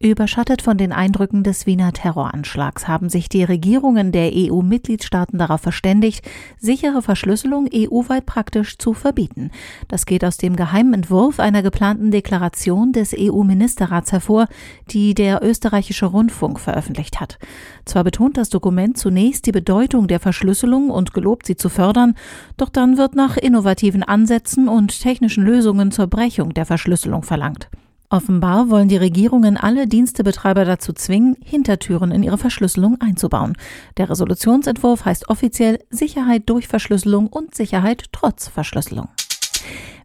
Überschattet von den Eindrücken des Wiener Terroranschlags haben sich die Regierungen der EU-Mitgliedstaaten darauf verständigt, sichere Verschlüsselung EU-weit praktisch zu verbieten. Das geht aus dem geheimen Entwurf einer geplanten Deklaration des EU-Ministerrats hervor, die der österreichische Rundfunk veröffentlicht hat. Zwar betont das Dokument zunächst die Bedeutung der Verschlüsselung und gelobt sie zu fördern, doch dann wird nach innovativen Ansätzen und technischen Lösungen zur Brechung der Verschlüsselung verlangt. Offenbar wollen die Regierungen alle Dienstebetreiber dazu zwingen, Hintertüren in ihre Verschlüsselung einzubauen. Der Resolutionsentwurf heißt offiziell Sicherheit durch Verschlüsselung und Sicherheit trotz Verschlüsselung.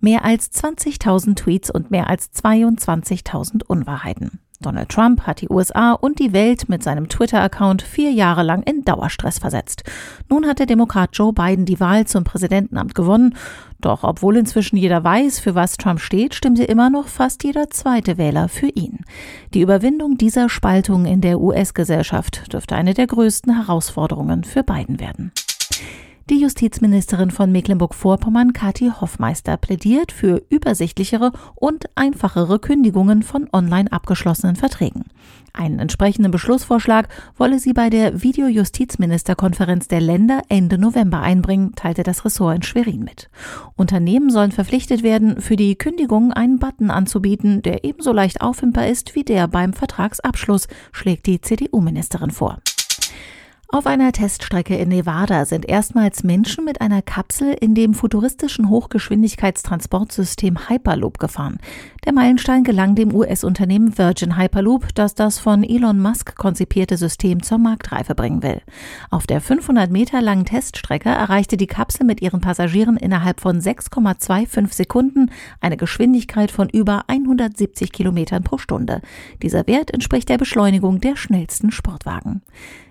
Mehr als 20.000 Tweets und mehr als 22.000 Unwahrheiten. Donald Trump hat die USA und die Welt mit seinem Twitter-Account vier Jahre lang in Dauerstress versetzt. Nun hat der Demokrat Joe Biden die Wahl zum Präsidentenamt gewonnen. Doch obwohl inzwischen jeder weiß, für was Trump steht, stimmte immer noch fast jeder zweite Wähler für ihn. Die Überwindung dieser Spaltung in der US-Gesellschaft dürfte eine der größten Herausforderungen für Biden werden. Die Justizministerin von Mecklenburg-Vorpommern, Kathi Hoffmeister, plädiert für übersichtlichere und einfachere Kündigungen von online abgeschlossenen Verträgen. Einen entsprechenden Beschlussvorschlag wolle sie bei der Videojustizministerkonferenz der Länder Ende November einbringen, teilte das Ressort in Schwerin mit. Unternehmen sollen verpflichtet werden, für die Kündigung einen Button anzubieten, der ebenso leicht auffindbar ist wie der beim Vertragsabschluss, schlägt die CDU-Ministerin vor. Auf einer Teststrecke in Nevada sind erstmals Menschen mit einer Kapsel in dem futuristischen Hochgeschwindigkeitstransportsystem Hyperloop gefahren. Der Meilenstein gelang dem US-Unternehmen Virgin Hyperloop, das das von Elon Musk konzipierte System zur Marktreife bringen will. Auf der 500 Meter langen Teststrecke erreichte die Kapsel mit ihren Passagieren innerhalb von 6,25 Sekunden eine Geschwindigkeit von über 170 Kilometern pro Stunde. Dieser Wert entspricht der Beschleunigung der schnellsten Sportwagen.